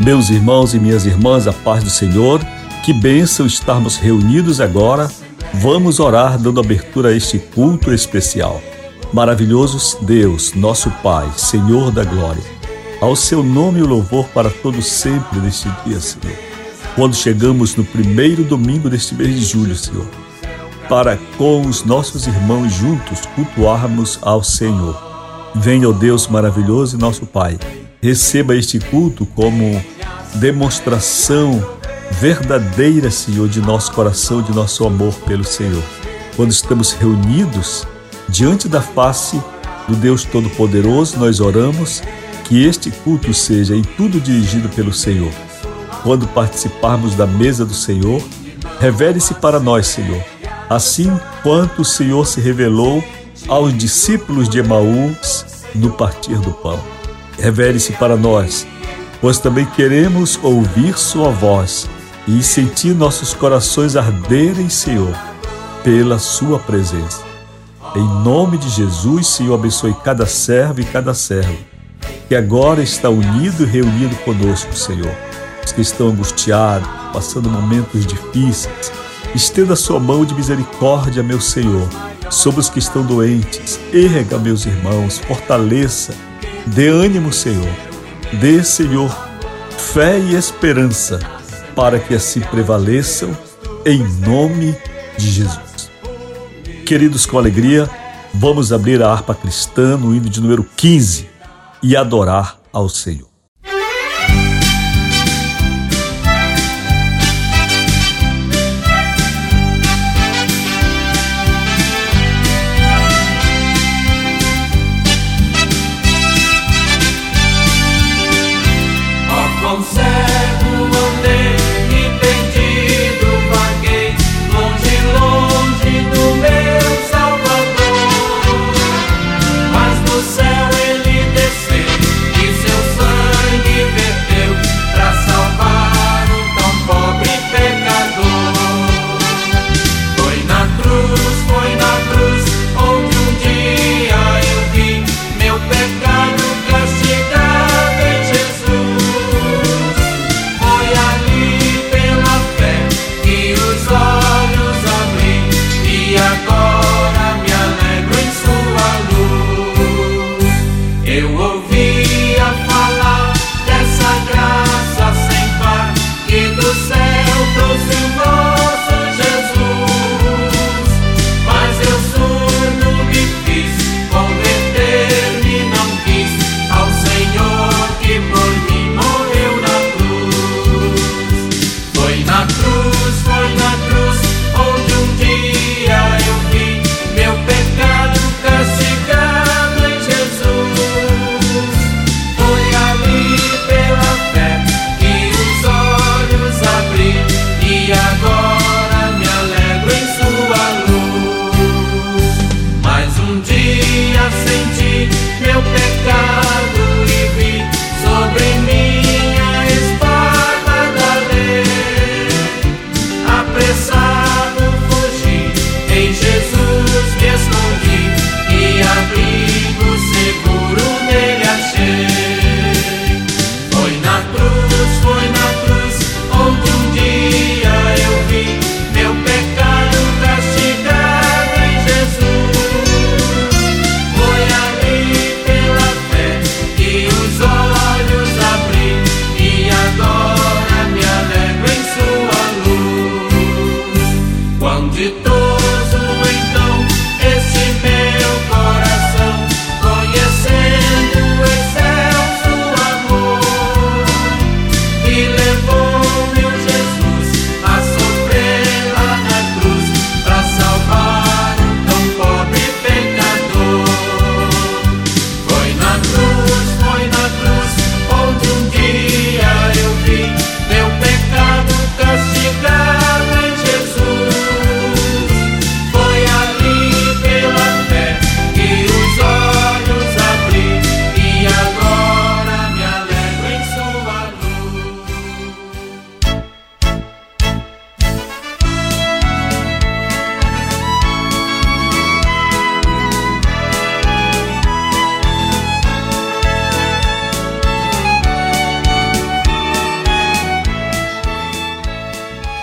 Meus irmãos e minhas irmãs, a paz do Senhor, que bênção estarmos reunidos agora. Vamos orar dando abertura a este culto especial. Maravilhoso Deus, nosso Pai, Senhor da glória, ao seu nome o louvor para todo sempre neste dia, Senhor. Quando chegamos no primeiro domingo deste mês de julho, Senhor, para com os nossos irmãos juntos cultuarmos ao Senhor. Venha, ó Deus maravilhoso e nosso Pai Receba este culto como demonstração verdadeira, Senhor, de nosso coração, de nosso amor pelo Senhor. Quando estamos reunidos diante da face do Deus Todo-Poderoso, nós oramos que este culto seja em tudo dirigido pelo Senhor. Quando participarmos da mesa do Senhor, revele-se para nós, Senhor, assim quanto o Senhor se revelou aos discípulos de Emaús no partir do pão revele-se para nós, pois também queremos ouvir Sua voz e sentir nossos corações arderem, Senhor, pela Sua presença. Em nome de Jesus, Senhor, abençoe cada servo e cada servo que agora está unido e reunido conosco, Senhor. Os que estão angustiados, passando momentos difíceis, estenda a sua mão de misericórdia, meu Senhor, sobre os que estão doentes. Erga, meus irmãos, fortaleça Dê ânimo, Senhor. Dê, Senhor, fé e esperança para que assim prevaleçam em nome de Jesus. Queridos, com alegria, vamos abrir a harpa cristã no hino de número 15 e adorar ao Senhor.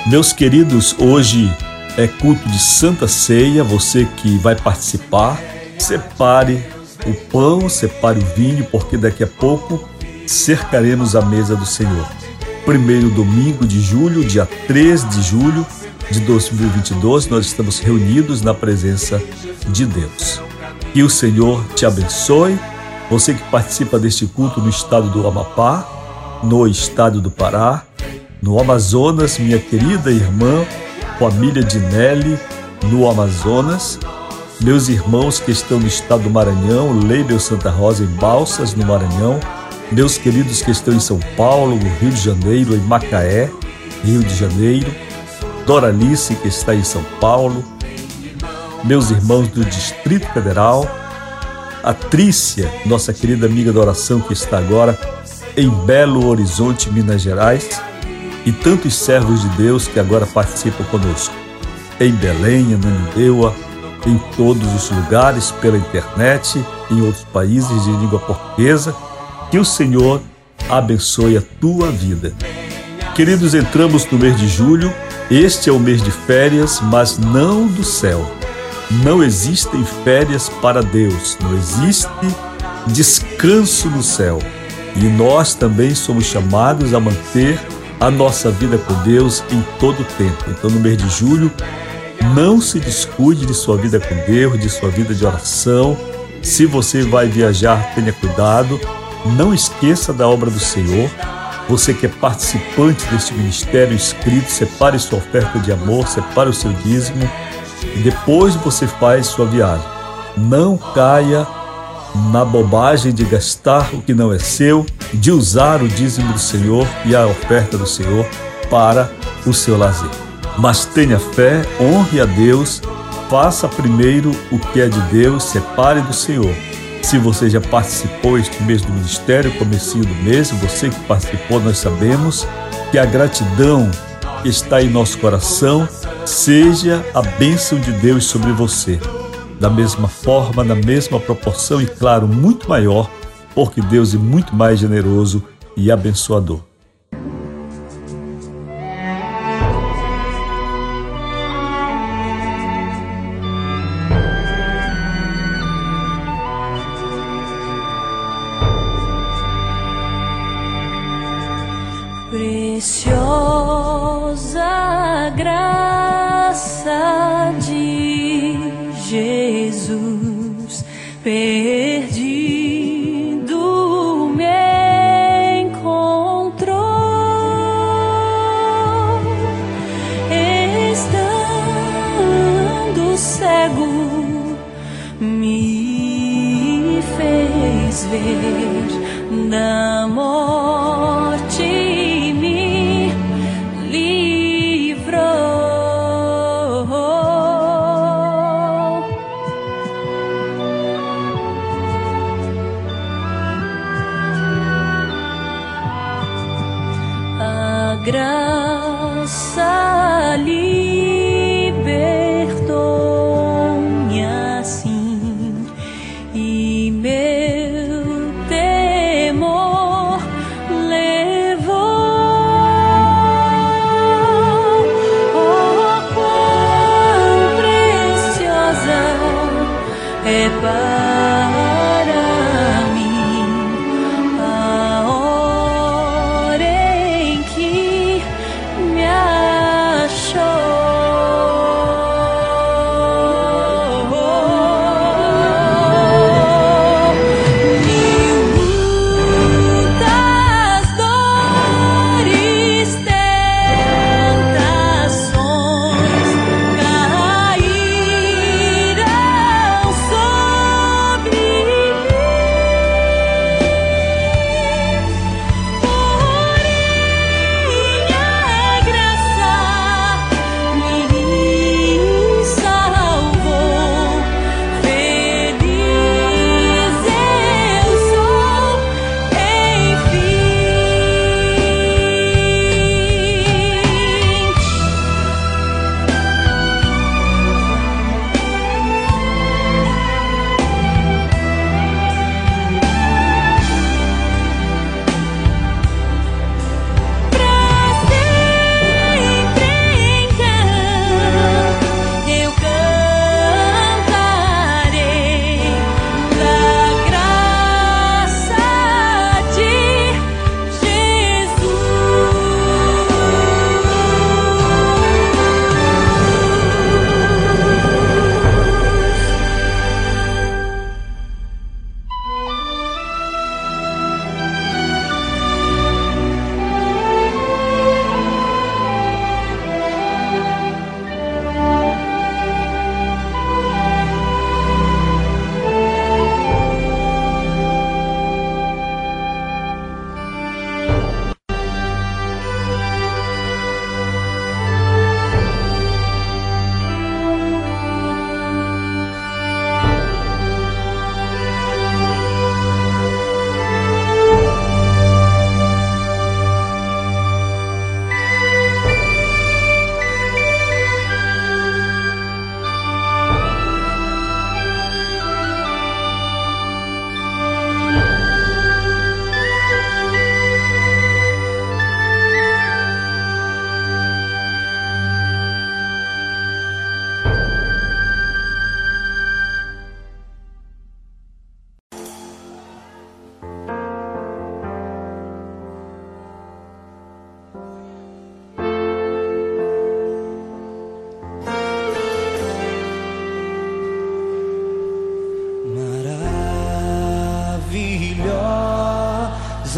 Meus queridos, hoje é culto de Santa Ceia. Você que vai participar, separe o pão, separe o vinho, porque daqui a pouco cercaremos a mesa do Senhor. Primeiro domingo de julho, dia 3 de julho de 2022, nós estamos reunidos na presença de Deus. Que o Senhor te abençoe. Você que participa deste culto no estado do Amapá, no estado do Pará, no Amazonas, minha querida irmã, família de Nelly, no Amazonas, meus irmãos que estão no estado do Maranhão, Leibel Santa Rosa em Balsas, no Maranhão, meus queridos que estão em São Paulo, no Rio de Janeiro, em Macaé, Rio de Janeiro, Doralice que está em São Paulo, meus irmãos do Distrito Federal, a Trícia, nossa querida amiga da oração que está agora em Belo Horizonte, Minas Gerais, e tantos servos de Deus que agora participam conosco. Em Belém, em Nanindeua, em todos os lugares, pela internet, em outros países de língua portuguesa. Que o Senhor abençoe a tua vida. Queridos, entramos no mês de julho. Este é o mês de férias, mas não do céu. Não existem férias para Deus, não existe descanso no céu. E nós também somos chamados a manter a nossa vida com Deus em todo o tempo. Então, no mês de julho, não se descuide de sua vida com Deus, de sua vida de oração. Se você vai viajar, tenha cuidado. Não esqueça da obra do Senhor. Você que é participante deste ministério inscrito, separe sua oferta de amor, separe o seu dízimo e depois você faz sua viagem. Não caia na bobagem de gastar o que não é seu, de usar o dízimo do Senhor e a oferta do Senhor para o seu lazer. Mas tenha fé, honre a Deus, faça primeiro o que é de Deus, separe do Senhor. Se você já participou este mês do ministério, comecinho do mês, você que participou, nós sabemos que a gratidão que está em nosso coração seja a bênção de Deus sobre você da mesma forma, na mesma proporção e, claro, muito maior, porque Deus é muito mais generoso e abençoador. Preciosa graça de Jesus perdido fez ver da é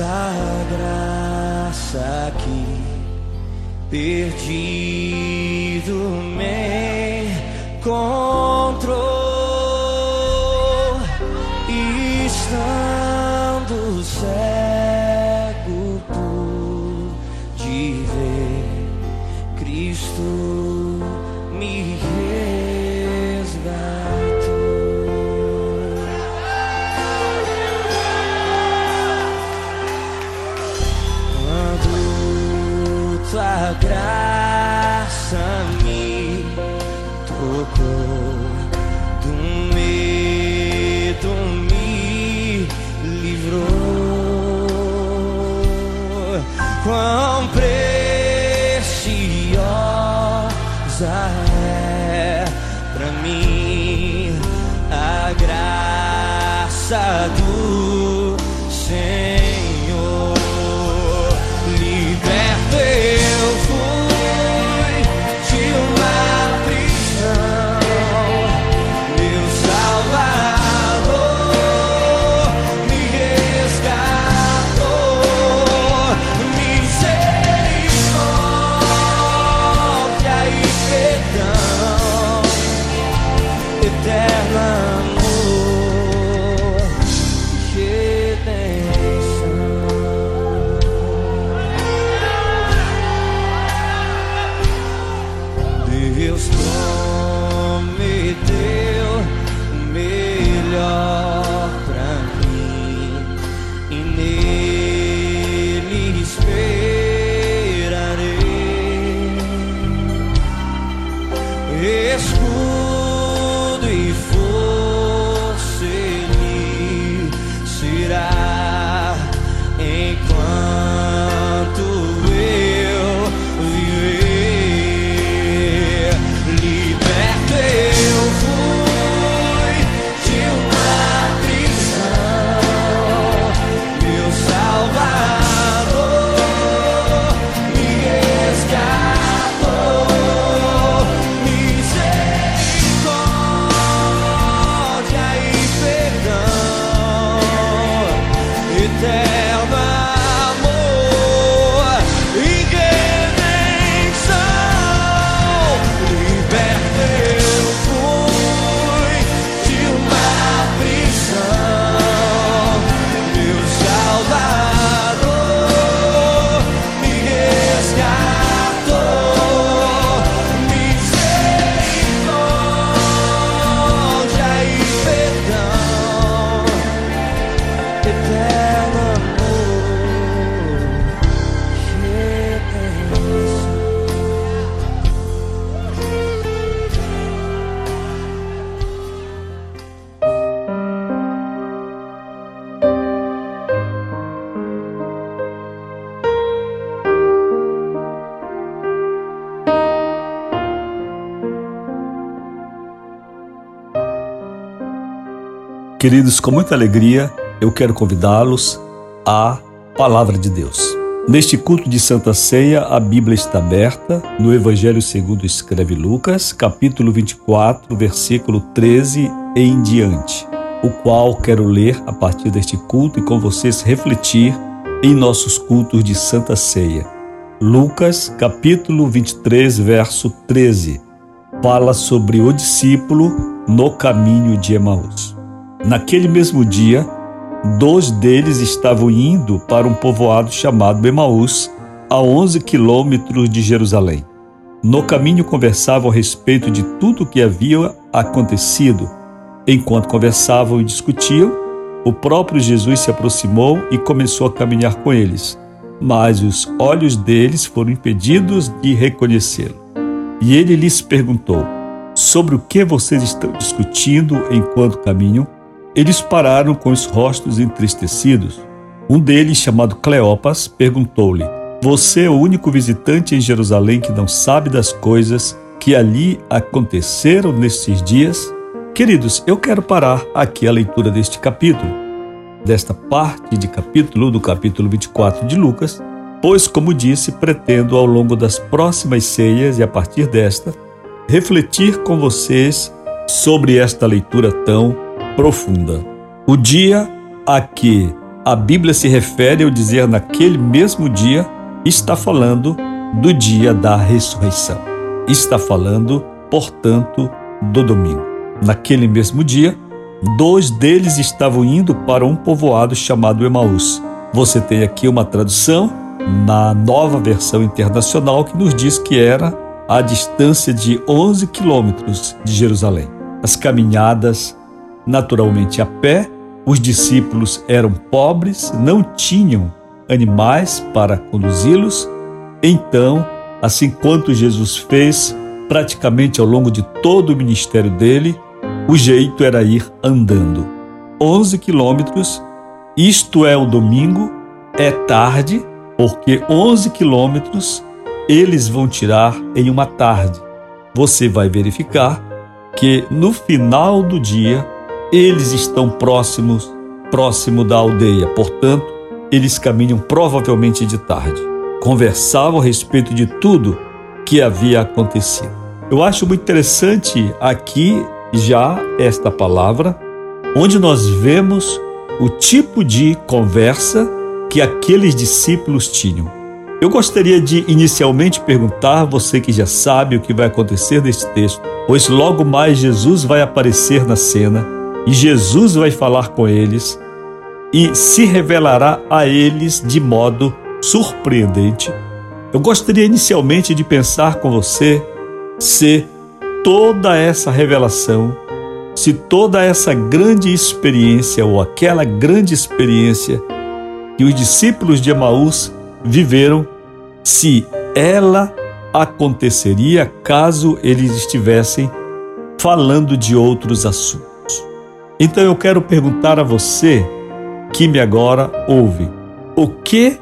a graça que perdido me encontrou, graça school. Queridos, com muita alegria, eu quero convidá-los à Palavra de Deus. Neste culto de Santa Ceia, a Bíblia está aberta no Evangelho segundo escreve Lucas, capítulo 24, versículo 13 e em diante, o qual quero ler a partir deste culto e com vocês refletir em nossos cultos de Santa Ceia. Lucas, capítulo 23, verso 13, fala sobre o discípulo no caminho de Emaús. Naquele mesmo dia, dois deles estavam indo para um povoado chamado Emaús, a 11 quilômetros de Jerusalém. No caminho conversavam a respeito de tudo o que havia acontecido. Enquanto conversavam e discutiam, o próprio Jesus se aproximou e começou a caminhar com eles. Mas os olhos deles foram impedidos de reconhecê-lo. E ele lhes perguntou: Sobre o que vocês estão discutindo enquanto caminham? Eles pararam com os rostos entristecidos. Um deles, chamado Cleopas, perguntou-lhe: Você é o único visitante em Jerusalém que não sabe das coisas que ali aconteceram nestes dias? Queridos, eu quero parar aqui a leitura deste capítulo, desta parte de capítulo do capítulo 24 de Lucas, pois, como disse, pretendo ao longo das próximas ceias e a partir desta, refletir com vocês sobre esta leitura tão profunda. O dia a que a Bíblia se refere ao dizer naquele mesmo dia, está falando do dia da ressurreição. Está falando, portanto, do domingo. Naquele mesmo dia, dois deles estavam indo para um povoado chamado Emaús. Você tem aqui uma tradução na nova versão internacional que nos diz que era a distância de 11 quilômetros de Jerusalém. As caminhadas, naturalmente a pé, os discípulos eram pobres, não tinham animais para conduzi-los, então, assim quanto Jesus fez praticamente ao longo de todo o ministério dele, o jeito era ir andando. 11 quilômetros, isto é o domingo, é tarde, porque 11 quilômetros eles vão tirar em uma tarde. Você vai verificar que no final do dia eles estão próximos, próximo da aldeia. Portanto, eles caminham provavelmente de tarde. Conversavam a respeito de tudo que havia acontecido. Eu acho muito interessante aqui já esta palavra, onde nós vemos o tipo de conversa que aqueles discípulos tinham. Eu gostaria de inicialmente perguntar, você que já sabe o que vai acontecer nesse texto, pois logo mais Jesus vai aparecer na cena e Jesus vai falar com eles e se revelará a eles de modo surpreendente. Eu gostaria inicialmente de pensar com você se toda essa revelação, se toda essa grande experiência ou aquela grande experiência que os discípulos de Emaús viveram se ela aconteceria caso eles estivessem falando de outros assuntos. Então eu quero perguntar a você que me agora ouve: o que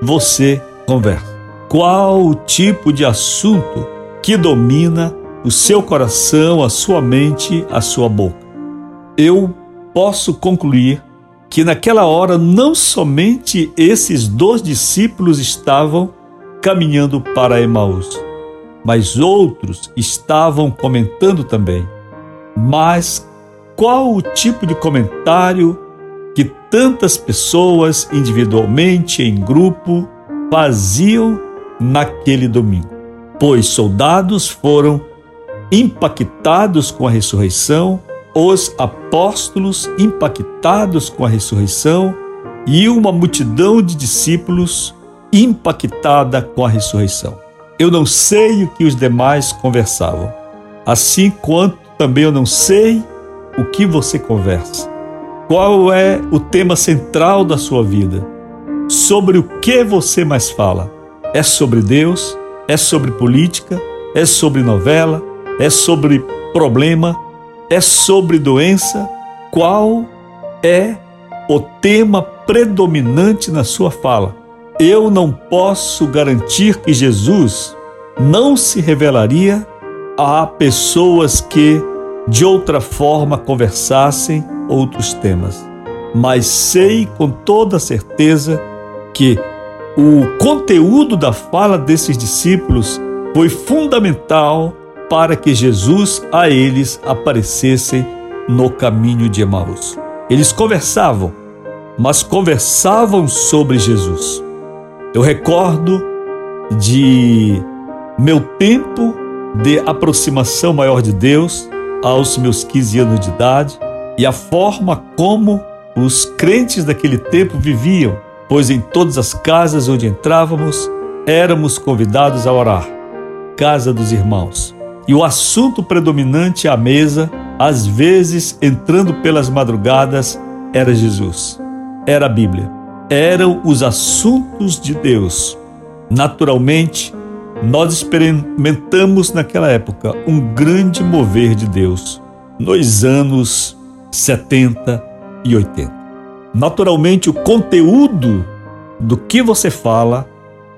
você conversa? Qual o tipo de assunto que domina o seu coração, a sua mente, a sua boca? Eu posso concluir que naquela hora não somente esses dois discípulos estavam caminhando para Emaús, mas outros estavam comentando também. Mas qual o tipo de comentário que tantas pessoas, individualmente, em grupo, faziam naquele domingo? Pois soldados foram impactados com a ressurreição os apóstolos impactados com a ressurreição e uma multidão de discípulos impactada com a ressurreição. Eu não sei o que os demais conversavam, assim quanto também eu não sei o que você conversa. Qual é o tema central da sua vida? Sobre o que você mais fala? É sobre Deus? É sobre política? É sobre novela? É sobre problema? é sobre doença, qual é o tema predominante na sua fala. Eu não posso garantir que Jesus não se revelaria a pessoas que de outra forma conversassem outros temas. Mas sei com toda certeza que o conteúdo da fala desses discípulos foi fundamental para que Jesus a eles aparecesse no caminho de Emaús. Eles conversavam, mas conversavam sobre Jesus. Eu recordo de meu tempo de aproximação maior de Deus aos meus 15 anos de idade e a forma como os crentes daquele tempo viviam, pois em todas as casas onde entrávamos éramos convidados a orar. Casa dos irmãos e o assunto predominante à mesa, às vezes entrando pelas madrugadas, era Jesus, era a Bíblia, eram os assuntos de Deus. Naturalmente, nós experimentamos naquela época um grande mover de Deus, nos anos 70 e 80. Naturalmente, o conteúdo do que você fala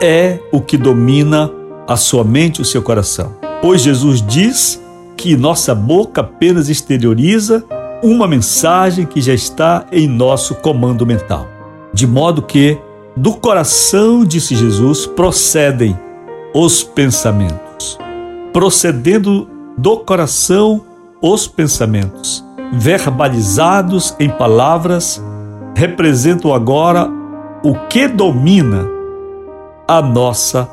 é o que domina a sua mente e o seu coração pois Jesus diz que nossa boca apenas exterioriza uma mensagem que já está em nosso comando mental. De modo que do coração, disse Jesus, procedem os pensamentos. Procedendo do coração os pensamentos, verbalizados em palavras representam agora o que domina a nossa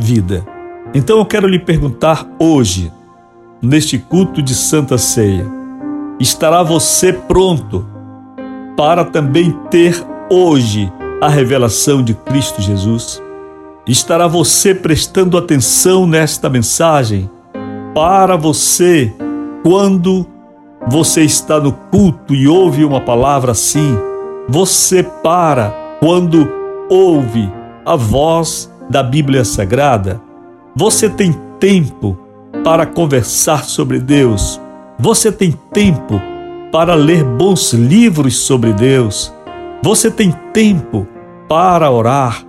vida. Então eu quero lhe perguntar hoje, neste culto de Santa Ceia, estará você pronto para também ter hoje a revelação de Cristo Jesus? Estará você prestando atenção nesta mensagem para você quando você está no culto e ouve uma palavra assim? Você para quando ouve a voz da Bíblia Sagrada? Você tem tempo para conversar sobre Deus? Você tem tempo para ler bons livros sobre Deus? Você tem tempo para orar?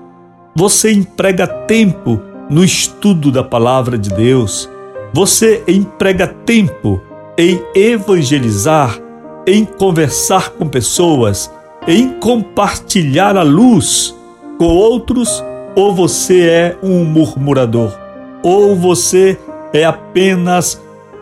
Você emprega tempo no estudo da palavra de Deus? Você emprega tempo em evangelizar, em conversar com pessoas, em compartilhar a luz com outros? Ou você é um murmurador? ou você é apenas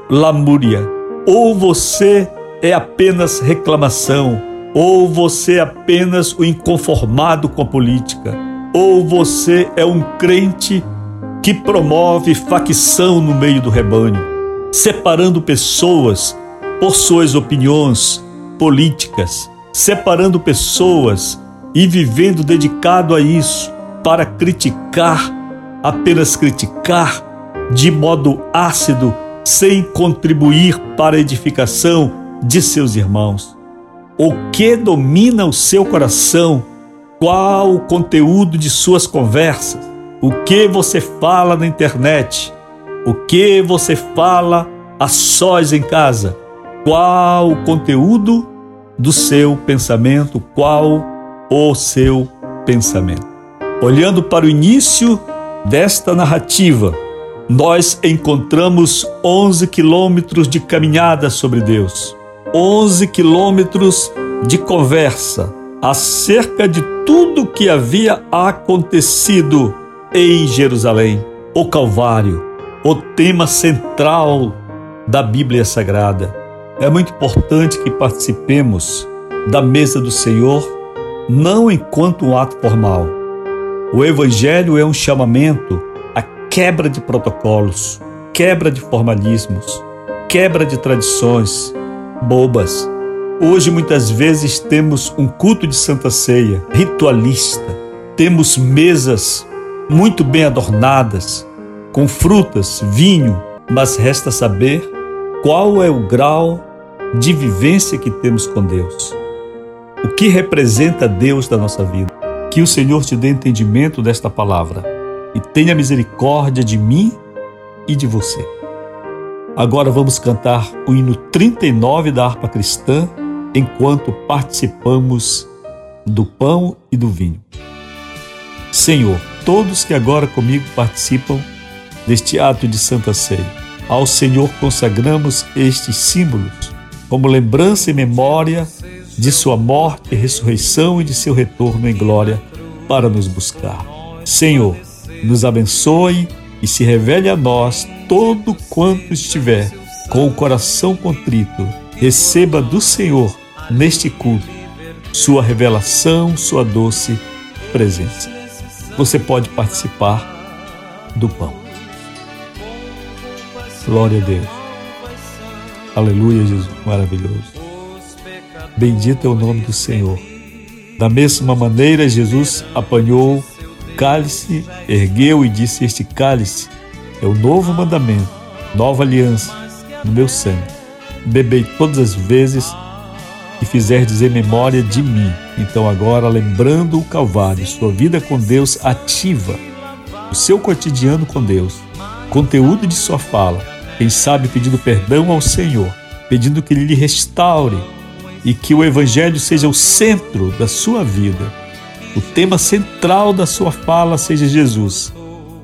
lamúria, ou você é apenas reclamação, ou você é apenas o inconformado com a política, ou você é um crente que promove facção no meio do rebanho, separando pessoas por suas opiniões políticas, separando pessoas e vivendo dedicado a isso para criticar apenas criticar de modo ácido, sem contribuir para a edificação de seus irmãos? O que domina o seu coração? Qual o conteúdo de suas conversas? O que você fala na internet? O que você fala a sós em casa? Qual o conteúdo do seu pensamento? Qual o seu pensamento? Olhando para o início desta narrativa, nós encontramos 11 quilômetros de caminhada sobre Deus, 11 quilômetros de conversa acerca de tudo que havia acontecido em Jerusalém, o Calvário, o tema central da Bíblia Sagrada. É muito importante que participemos da mesa do Senhor, não enquanto um ato formal, o Evangelho é um chamamento à quebra de protocolos, quebra de formalismos, quebra de tradições bobas. Hoje, muitas vezes, temos um culto de Santa Ceia ritualista, temos mesas muito bem adornadas, com frutas, vinho, mas resta saber qual é o grau de vivência que temos com Deus. O que representa Deus da nossa vida? Que o Senhor te dê entendimento desta palavra e tenha misericórdia de mim e de você. Agora vamos cantar o hino 39 da harpa cristã enquanto participamos do pão e do vinho. Senhor, todos que agora comigo participam deste ato de Santa Ceia, ao Senhor consagramos estes símbolos como lembrança e memória de sua morte e ressurreição e de seu retorno em glória para nos buscar. Senhor, nos abençoe e se revele a nós todo quanto estiver com o coração contrito. Receba do Senhor neste culto sua revelação, sua doce presença. Você pode participar do pão. Glória a Deus. Aleluia, Jesus, maravilhoso. Bendito é o nome do Senhor. Da mesma maneira, Jesus apanhou o cálice, ergueu e disse: Este cálice é o novo mandamento, nova aliança no meu sangue. Bebei todas as vezes que fizerdes em memória de mim. Então, agora, lembrando o Calvário, sua vida com Deus ativa, o seu cotidiano com Deus, conteúdo de sua fala, quem sabe pedindo perdão ao Senhor, pedindo que Ele lhe restaure e que o Evangelho seja o centro da sua vida, o tema central da sua fala seja Jesus.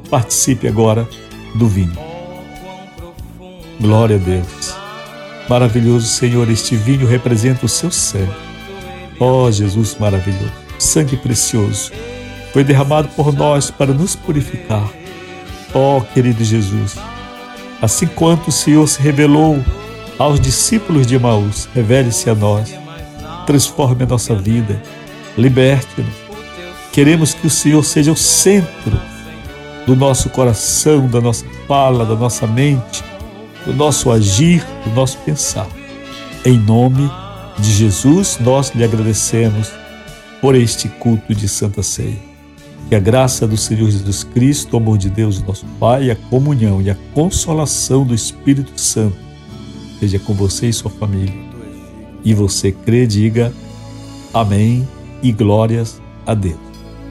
Participe agora do vinho. Glória a Deus. Maravilhoso Senhor, este vinho representa o seu sangue. Ó oh, Jesus maravilhoso, sangue precioso, foi derramado por nós para nos purificar. Ó oh, querido Jesus, assim quanto o Senhor se revelou aos discípulos de Emaús, revele-se a nós, transforme a nossa vida, liberte-nos. Queremos que o Senhor seja o centro do nosso coração, da nossa fala, da nossa mente, do nosso agir, do nosso pensar. Em nome de Jesus, nós lhe agradecemos por este culto de Santa Ceia. Que a graça do Senhor Jesus Cristo, o amor de Deus, nosso Pai, a comunhão e a consolação do Espírito Santo seja com você e sua família. E você crê, diga amém e glórias a Deus.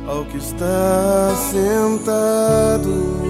Ao que está sentado